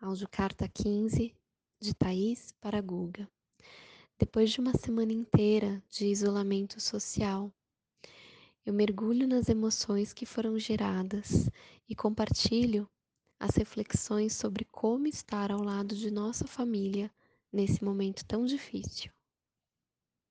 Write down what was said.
Áudio carta 15 de Thaís para Guga. Depois de uma semana inteira de isolamento social, eu mergulho nas emoções que foram geradas e compartilho as reflexões sobre como estar ao lado de nossa família nesse momento tão difícil.